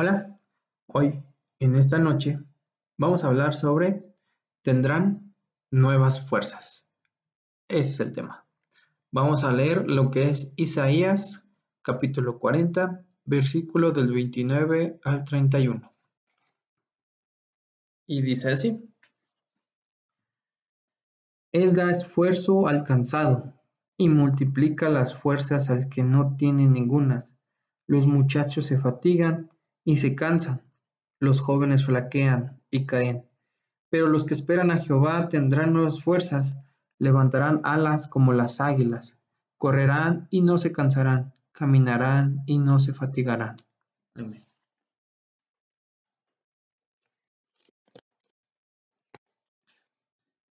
Hola, hoy, en esta noche, vamos a hablar sobre tendrán nuevas fuerzas. Ese es el tema. Vamos a leer lo que es Isaías capítulo 40, versículo del 29 al 31. Y dice así. Él da esfuerzo al cansado y multiplica las fuerzas al que no tiene ningunas. Los muchachos se fatigan y se cansan, los jóvenes flaquean y caen. Pero los que esperan a Jehová tendrán nuevas fuerzas, levantarán alas como las águilas, correrán y no se cansarán, caminarán y no se fatigarán.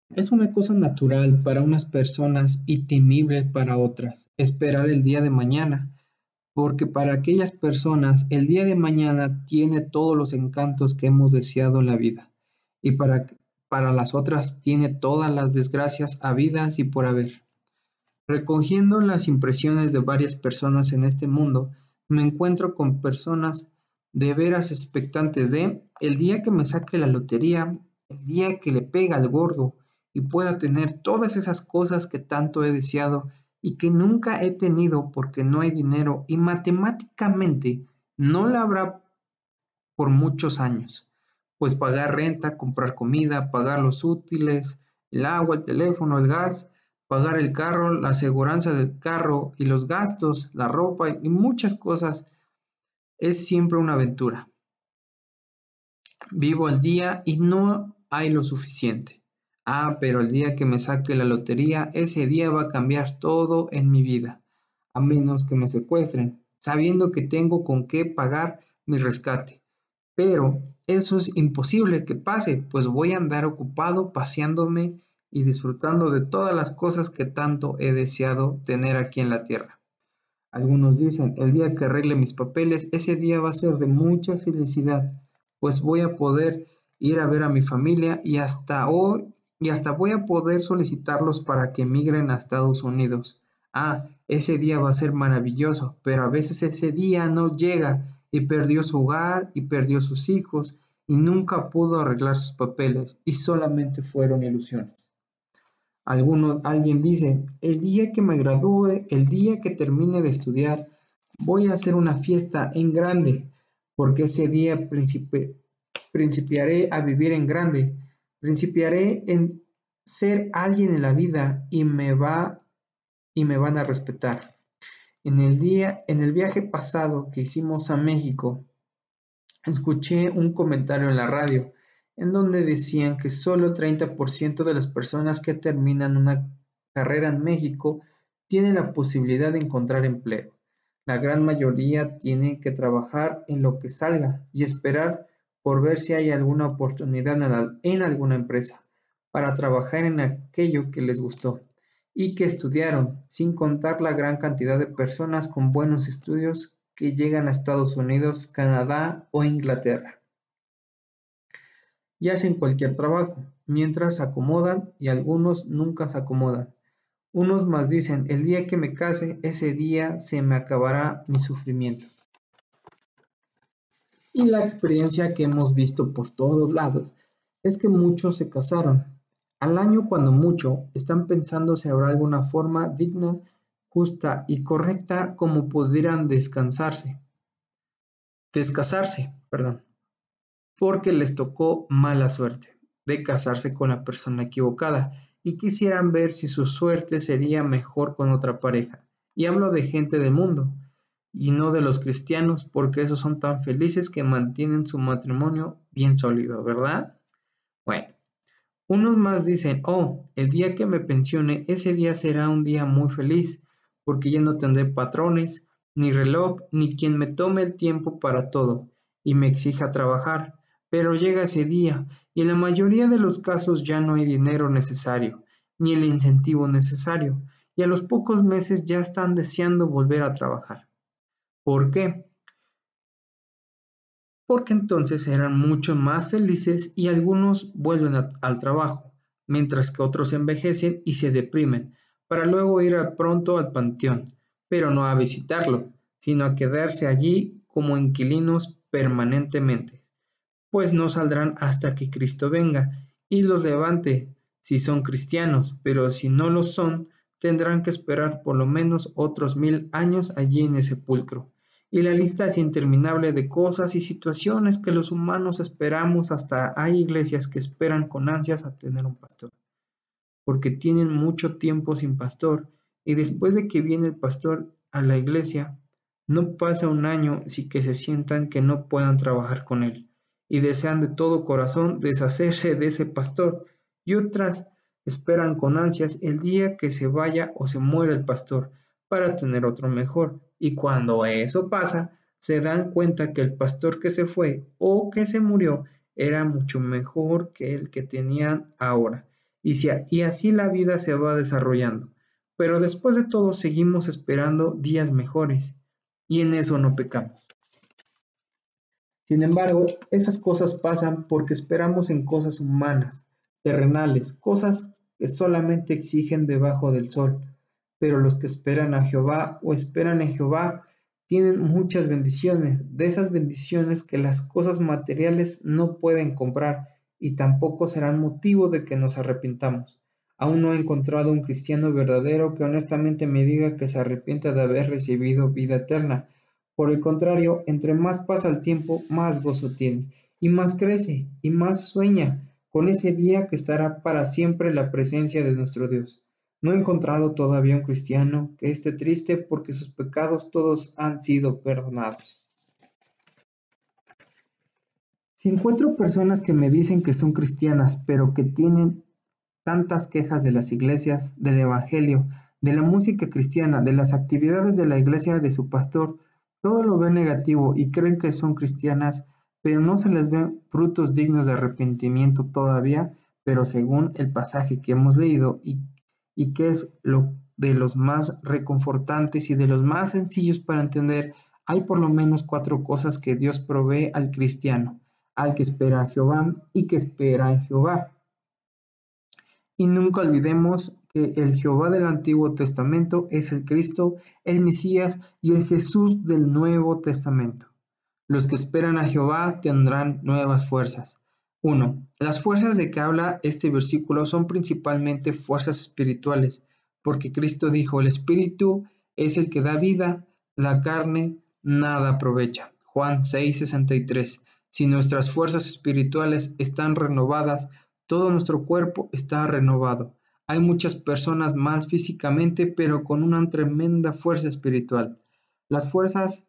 Es una cosa natural para unas personas y temible para otras esperar el día de mañana, porque para aquellas personas el día de mañana tiene todos los encantos que hemos deseado en la vida, y para, para las otras tiene todas las desgracias habidas y por haber. Recogiendo las impresiones de varias personas en este mundo, me encuentro con personas de veras expectantes de el día que me saque la lotería, el día que le pega al gordo y pueda tener todas esas cosas que tanto he deseado y que nunca he tenido porque no hay dinero y matemáticamente no la habrá por muchos años, pues pagar renta, comprar comida, pagar los útiles, el agua, el teléfono, el gas, pagar el carro, la aseguranza del carro y los gastos, la ropa y muchas cosas es siempre una aventura. Vivo al día y no hay lo suficiente. Ah, pero el día que me saque la lotería, ese día va a cambiar todo en mi vida, a menos que me secuestren, sabiendo que tengo con qué pagar mi rescate. Pero eso es imposible que pase, pues voy a andar ocupado paseándome y disfrutando de todas las cosas que tanto he deseado tener aquí en la tierra. Algunos dicen, el día que arregle mis papeles, ese día va a ser de mucha felicidad, pues voy a poder ir a ver a mi familia y hasta hoy y hasta voy a poder solicitarlos para que emigren a Estados Unidos. Ah, ese día va a ser maravilloso, pero a veces ese día no llega y perdió su hogar y perdió sus hijos y nunca pudo arreglar sus papeles y solamente fueron ilusiones. Alguno, alguien dice, el día que me gradúe, el día que termine de estudiar, voy a hacer una fiesta en grande, porque ese día principiaré a vivir en grande Principiaré en ser alguien en la vida y me va y me van a respetar. En el día, en el viaje pasado que hicimos a México, escuché un comentario en la radio en donde decían que solo el 30% de las personas que terminan una carrera en México tienen la posibilidad de encontrar empleo. La gran mayoría tiene que trabajar en lo que salga y esperar por ver si hay alguna oportunidad en alguna empresa para trabajar en aquello que les gustó y que estudiaron, sin contar la gran cantidad de personas con buenos estudios que llegan a Estados Unidos, Canadá o Inglaterra. Y hacen cualquier trabajo, mientras se acomodan y algunos nunca se acomodan. Unos más dicen, el día que me case, ese día se me acabará mi sufrimiento y la experiencia que hemos visto por todos lados es que muchos se casaron. Al año cuando mucho están pensando si habrá alguna forma digna, justa y correcta como pudieran descansarse. Descasarse, perdón. Porque les tocó mala suerte de casarse con la persona equivocada y quisieran ver si su suerte sería mejor con otra pareja. Y hablo de gente del mundo, y no de los cristianos, porque esos son tan felices que mantienen su matrimonio bien sólido, ¿verdad? Bueno, unos más dicen, oh, el día que me pensione, ese día será un día muy feliz, porque ya no tendré patrones, ni reloj, ni quien me tome el tiempo para todo y me exija trabajar. Pero llega ese día y en la mayoría de los casos ya no hay dinero necesario, ni el incentivo necesario, y a los pocos meses ya están deseando volver a trabajar. ¿Por qué? Porque entonces eran mucho más felices y algunos vuelven al trabajo, mientras que otros envejecen y se deprimen, para luego ir pronto al panteón, pero no a visitarlo, sino a quedarse allí como inquilinos permanentemente, pues no saldrán hasta que Cristo venga y los levante si son cristianos, pero si no lo son, tendrán que esperar por lo menos otros mil años allí en el sepulcro. Y la lista es interminable de cosas y situaciones que los humanos esperamos, hasta hay iglesias que esperan con ansias a tener un pastor, porque tienen mucho tiempo sin pastor, y después de que viene el pastor a la iglesia, no pasa un año sin que se sientan que no puedan trabajar con él, y desean de todo corazón deshacerse de ese pastor, y otras esperan con ansias el día que se vaya o se muera el pastor para tener otro mejor. Y cuando eso pasa, se dan cuenta que el pastor que se fue o que se murió era mucho mejor que el que tenían ahora. Y, y así la vida se va desarrollando. Pero después de todo seguimos esperando días mejores. Y en eso no pecamos. Sin embargo, esas cosas pasan porque esperamos en cosas humanas, terrenales, cosas que solamente exigen debajo del sol. Pero los que esperan a Jehová o esperan en Jehová tienen muchas bendiciones, de esas bendiciones que las cosas materiales no pueden comprar y tampoco serán motivo de que nos arrepintamos. Aún no he encontrado un cristiano verdadero que honestamente me diga que se arrepienta de haber recibido vida eterna. Por el contrario, entre más pasa el tiempo, más gozo tiene, y más crece, y más sueña, con ese día que estará para siempre la presencia de nuestro Dios. No he encontrado todavía un cristiano que esté triste porque sus pecados todos han sido perdonados. Si encuentro personas que me dicen que son cristianas, pero que tienen tantas quejas de las iglesias, del Evangelio, de la música cristiana, de las actividades de la iglesia de su pastor, todo lo ven negativo y creen que son cristianas, pero no se les ven frutos dignos de arrepentimiento todavía, pero según el pasaje que hemos leído y, y que es lo de los más reconfortantes y de los más sencillos para entender, hay por lo menos cuatro cosas que Dios provee al cristiano, al que espera a Jehová y que espera en Jehová. Y nunca olvidemos que el Jehová del Antiguo Testamento es el Cristo, el Mesías y el Jesús del Nuevo Testamento. Los que esperan a Jehová tendrán nuevas fuerzas. 1. Las fuerzas de que habla este versículo son principalmente fuerzas espirituales, porque Cristo dijo, el Espíritu es el que da vida, la carne nada aprovecha. Juan 6:63. Si nuestras fuerzas espirituales están renovadas, todo nuestro cuerpo está renovado. Hay muchas personas mal físicamente, pero con una tremenda fuerza espiritual. Las fuerzas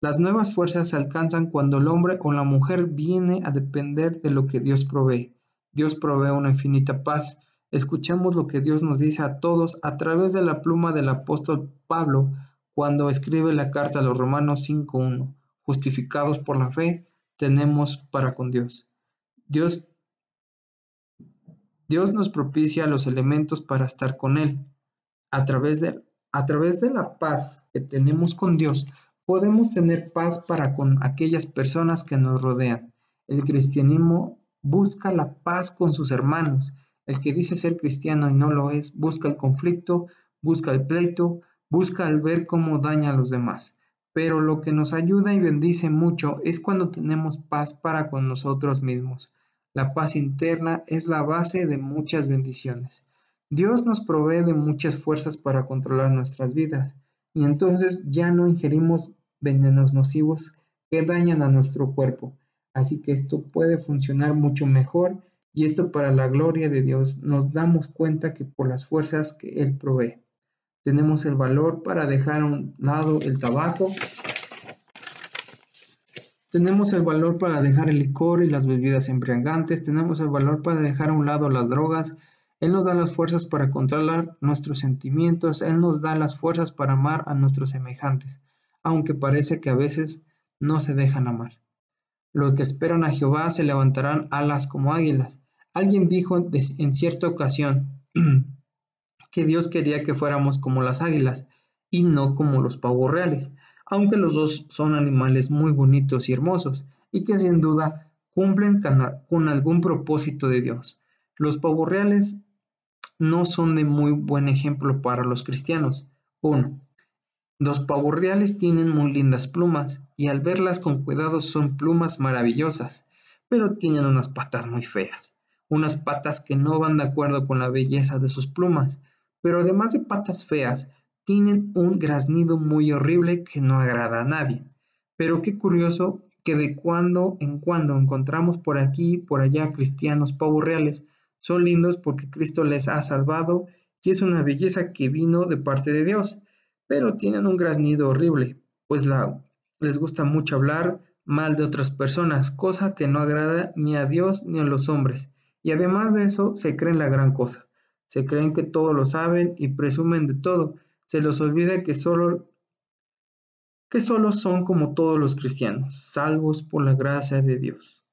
las nuevas fuerzas se alcanzan cuando el hombre o la mujer viene a depender de lo que Dios provee. Dios provee una infinita paz. Escuchemos lo que Dios nos dice a todos a través de la pluma del apóstol Pablo cuando escribe la carta a los Romanos 5.1. Justificados por la fe, tenemos para con Dios. Dios Dios nos propicia los elementos para estar con Él. A través de, a través de la paz que tenemos con Dios, podemos tener paz para con aquellas personas que nos rodean. El cristianismo busca la paz con sus hermanos. El que dice ser cristiano y no lo es, busca el conflicto, busca el pleito, busca el ver cómo daña a los demás. Pero lo que nos ayuda y bendice mucho es cuando tenemos paz para con nosotros mismos. La paz interna es la base de muchas bendiciones. Dios nos provee de muchas fuerzas para controlar nuestras vidas y entonces ya no ingerimos venenos nocivos que dañan a nuestro cuerpo. Así que esto puede funcionar mucho mejor y esto para la gloria de Dios nos damos cuenta que por las fuerzas que Él provee. Tenemos el valor para dejar a un lado el tabaco. Tenemos el valor para dejar el licor y las bebidas embriagantes. Tenemos el valor para dejar a un lado las drogas. Él nos da las fuerzas para controlar nuestros sentimientos. Él nos da las fuerzas para amar a nuestros semejantes aunque parece que a veces no se dejan amar. Los que esperan a Jehová se levantarán alas como águilas. Alguien dijo en cierta ocasión que Dios quería que fuéramos como las águilas y no como los pavos reales, aunque los dos son animales muy bonitos y hermosos y que sin duda cumplen con algún propósito de Dios. Los pavos reales no son de muy buen ejemplo para los cristianos. 1. Los pavos tienen muy lindas plumas y al verlas con cuidado son plumas maravillosas, pero tienen unas patas muy feas, unas patas que no van de acuerdo con la belleza de sus plumas, pero además de patas feas, tienen un graznido muy horrible que no agrada a nadie. Pero qué curioso que de cuando en cuando encontramos por aquí y por allá cristianos pavos reales. Son lindos porque Cristo les ha salvado y es una belleza que vino de parte de Dios pero tienen un graznido horrible, pues la, les gusta mucho hablar mal de otras personas, cosa que no agrada ni a Dios ni a los hombres. Y además de eso, se creen la gran cosa. Se creen que todo lo saben y presumen de todo. Se les olvida que solo que solo son como todos los cristianos, salvos por la gracia de Dios.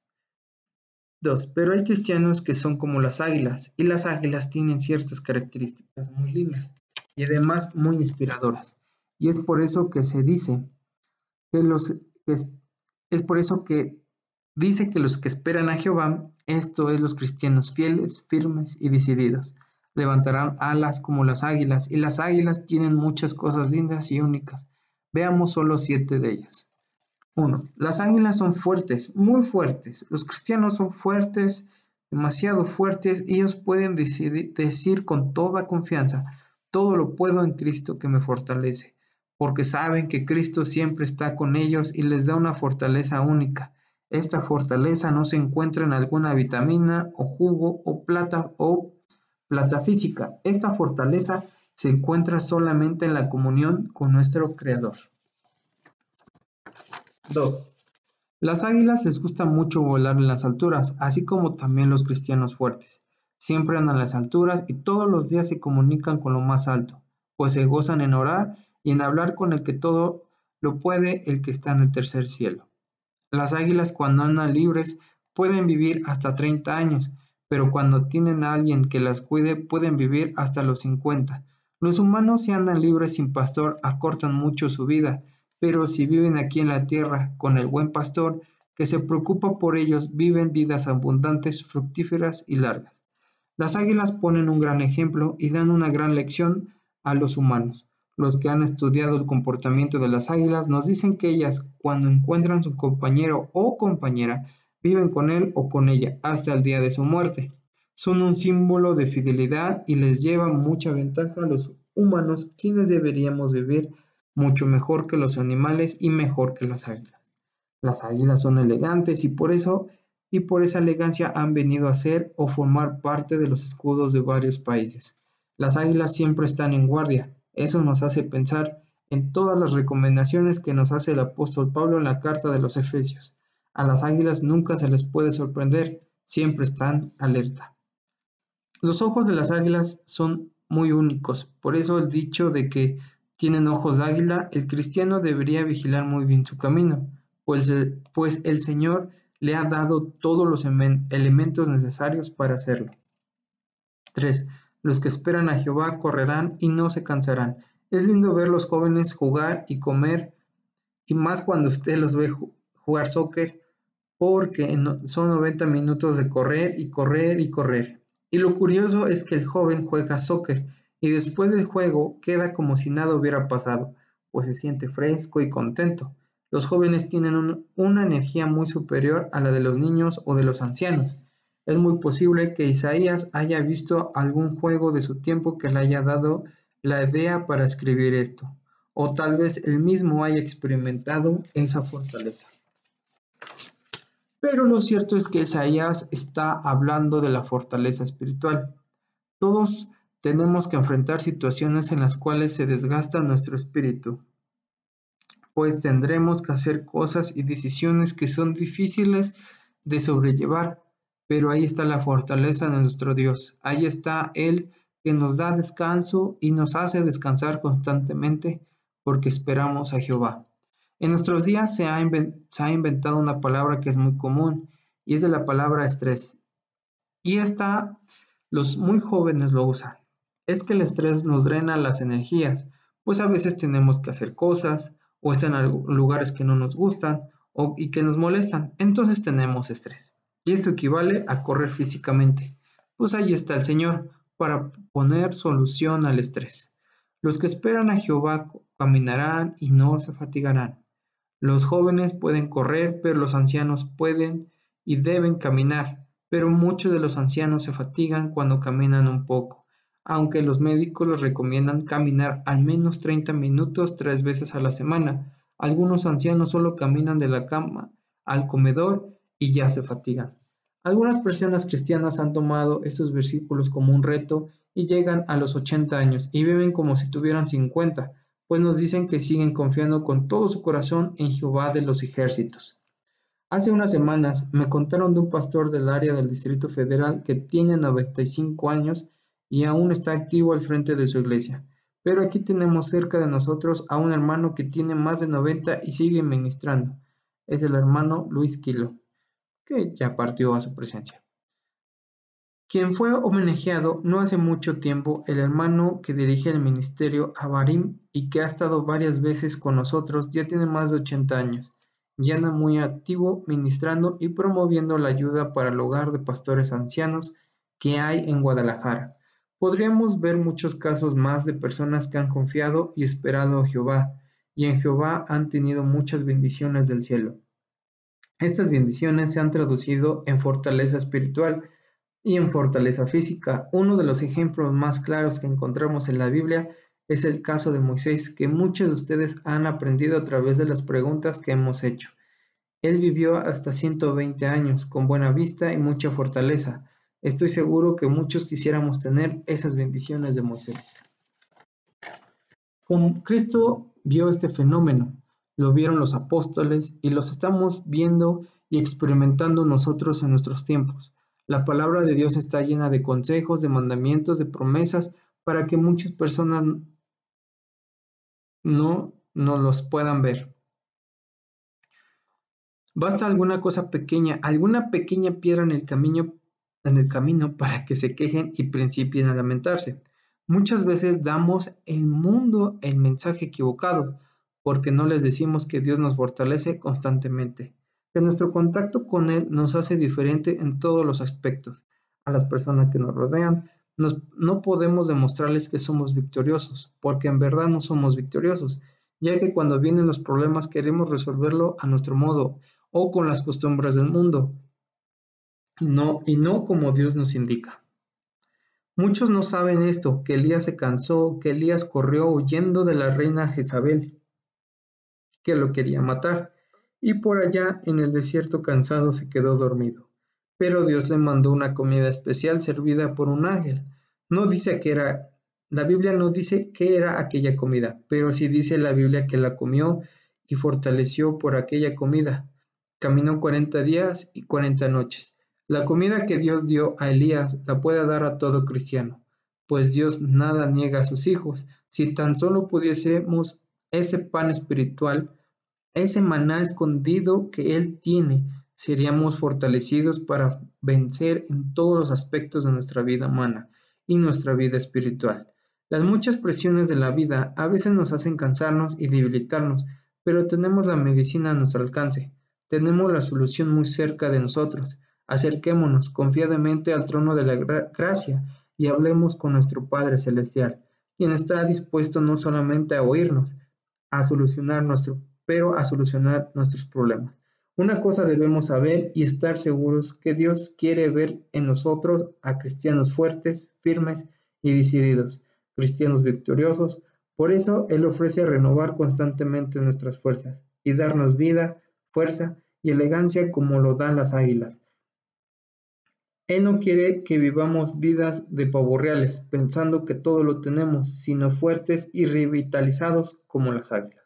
2. Pero hay cristianos que son como las águilas, y las águilas tienen ciertas características muy lindas y además muy inspiradoras. Y es por eso que se dice que los es, es por eso que dice que los que esperan a Jehová, esto es los cristianos fieles, firmes y decididos, levantarán alas como las águilas, y las águilas tienen muchas cosas lindas y únicas. Veamos solo siete de ellas. 1. Las águilas son fuertes, muy fuertes. Los cristianos son fuertes, demasiado fuertes. Ellos pueden decir con toda confianza, todo lo puedo en Cristo que me fortalece, porque saben que Cristo siempre está con ellos y les da una fortaleza única. Esta fortaleza no se encuentra en alguna vitamina o jugo o plata o plata física. Esta fortaleza se encuentra solamente en la comunión con nuestro Creador. 2. Las águilas les gusta mucho volar en las alturas, así como también los cristianos fuertes. Siempre andan a las alturas y todos los días se comunican con lo más alto, pues se gozan en orar y en hablar con el que todo lo puede, el que está en el tercer cielo. Las águilas cuando andan libres pueden vivir hasta 30 años, pero cuando tienen a alguien que las cuide pueden vivir hasta los 50. Los humanos si andan libres sin pastor acortan mucho su vida, pero si viven aquí en la tierra con el buen pastor que se preocupa por ellos, viven vidas abundantes, fructíferas y largas. Las águilas ponen un gran ejemplo y dan una gran lección a los humanos. Los que han estudiado el comportamiento de las águilas nos dicen que ellas, cuando encuentran su compañero o compañera, viven con él o con ella hasta el día de su muerte. Son un símbolo de fidelidad y les lleva mucha ventaja a los humanos, quienes deberíamos vivir mucho mejor que los animales y mejor que las águilas. Las águilas son elegantes y por eso y por esa elegancia han venido a ser o formar parte de los escudos de varios países. Las águilas siempre están en guardia. Eso nos hace pensar en todas las recomendaciones que nos hace el apóstol Pablo en la carta de los Efesios. A las águilas nunca se les puede sorprender, siempre están alerta. Los ojos de las águilas son muy únicos, por eso el dicho de que tienen ojos de águila, el cristiano debería vigilar muy bien su camino, pues el, pues el Señor le ha dado todos los elementos necesarios para hacerlo. 3. Los que esperan a Jehová correrán y no se cansarán. Es lindo ver los jóvenes jugar y comer, y más cuando usted los ve jugar soccer, porque son 90 minutos de correr y correr y correr. Y lo curioso es que el joven juega soccer y después del juego queda como si nada hubiera pasado, pues se siente fresco y contento. Los jóvenes tienen una energía muy superior a la de los niños o de los ancianos. Es muy posible que Isaías haya visto algún juego de su tiempo que le haya dado la idea para escribir esto, o tal vez él mismo haya experimentado esa fortaleza. Pero lo cierto es que Isaías está hablando de la fortaleza espiritual. Todos tenemos que enfrentar situaciones en las cuales se desgasta nuestro espíritu, pues tendremos que hacer cosas y decisiones que son difíciles de sobrellevar, pero ahí está la fortaleza de nuestro Dios, ahí está Él que nos da descanso y nos hace descansar constantemente porque esperamos a Jehová. En nuestros días se ha, inventado una palabra que es muy común y es de la palabra estrés. Y esta, los muy jóvenes lo usan. Es que el estrés nos drena las energías, pues a veces tenemos que hacer cosas, o están en lugares que no nos gustan o, y que nos molestan, entonces tenemos estrés. Y esto equivale a correr físicamente. Pues ahí está el Señor para poner solución al estrés. Los que esperan a Jehová caminarán y no se fatigarán. Los jóvenes pueden correr, pero los ancianos pueden y deben caminar. Pero muchos de los ancianos se fatigan cuando caminan un poco, aunque los médicos les recomiendan caminar al menos 30 minutos tres veces a la semana. Algunos ancianos solo caminan de la cama al comedor y ya se fatigan. Algunas personas cristianas han tomado estos versículos como un reto y llegan a los 80 años y viven como si tuvieran 50, pues nos dicen que siguen confiando con todo su corazón en Jehová de los ejércitos. Hace unas semanas me contaron de un pastor del área del Distrito Federal que tiene 95 años y aún está activo al frente de su iglesia. Pero aquí tenemos cerca de nosotros a un hermano que tiene más de 90 y sigue ministrando. Es el hermano Luis Quilo, que ya partió a su presencia quien fue homenajeado no hace mucho tiempo, el hermano que dirige el ministerio Avarim y que ha estado varias veces con nosotros, ya tiene más de 80 años, ya anda muy activo ministrando y promoviendo la ayuda para el hogar de pastores ancianos que hay en Guadalajara. Podríamos ver muchos casos más de personas que han confiado y esperado a Jehová, y en Jehová han tenido muchas bendiciones del cielo. Estas bendiciones se han traducido en fortaleza espiritual, y en fortaleza física. Uno de los ejemplos más claros que encontramos en la Biblia es el caso de Moisés, que muchos de ustedes han aprendido a través de las preguntas que hemos hecho. Él vivió hasta 120 años, con buena vista y mucha fortaleza. Estoy seguro que muchos quisiéramos tener esas bendiciones de Moisés. Como Cristo vio este fenómeno, lo vieron los apóstoles y los estamos viendo y experimentando nosotros en nuestros tiempos. La palabra de Dios está llena de consejos, de mandamientos, de promesas para que muchas personas no nos los puedan ver. Basta alguna cosa pequeña, alguna pequeña piedra en el camino, en el camino para que se quejen y principien a lamentarse. Muchas veces damos el mundo el mensaje equivocado porque no les decimos que Dios nos fortalece constantemente que nuestro contacto con Él nos hace diferente en todos los aspectos. A las personas que nos rodean, no podemos demostrarles que somos victoriosos, porque en verdad no somos victoriosos, ya que cuando vienen los problemas queremos resolverlo a nuestro modo o con las costumbres del mundo, no, y no como Dios nos indica. Muchos no saben esto, que Elías se cansó, que Elías corrió huyendo de la reina Jezabel, que lo quería matar y por allá en el desierto cansado se quedó dormido. Pero Dios le mandó una comida especial servida por un ángel. No dice que era, la Biblia no dice qué era aquella comida, pero sí dice la Biblia que la comió y fortaleció por aquella comida. Caminó cuarenta días y cuarenta noches. La comida que Dios dio a Elías la puede dar a todo cristiano, pues Dios nada niega a sus hijos. Si tan solo pudiésemos ese pan espiritual, ese maná escondido que Él tiene, seríamos fortalecidos para vencer en todos los aspectos de nuestra vida humana y nuestra vida espiritual. Las muchas presiones de la vida a veces nos hacen cansarnos y debilitarnos, pero tenemos la medicina a nuestro alcance, tenemos la solución muy cerca de nosotros. Acerquémonos confiadamente al trono de la gracia y hablemos con nuestro Padre Celestial, quien está dispuesto no solamente a oírnos, a solucionar nuestro pero a solucionar nuestros problemas. Una cosa debemos saber y estar seguros que Dios quiere ver en nosotros a cristianos fuertes, firmes y decididos, cristianos victoriosos. Por eso Él ofrece renovar constantemente nuestras fuerzas y darnos vida, fuerza y elegancia como lo dan las águilas. Él no quiere que vivamos vidas de reales, pensando que todo lo tenemos, sino fuertes y revitalizados como las águilas.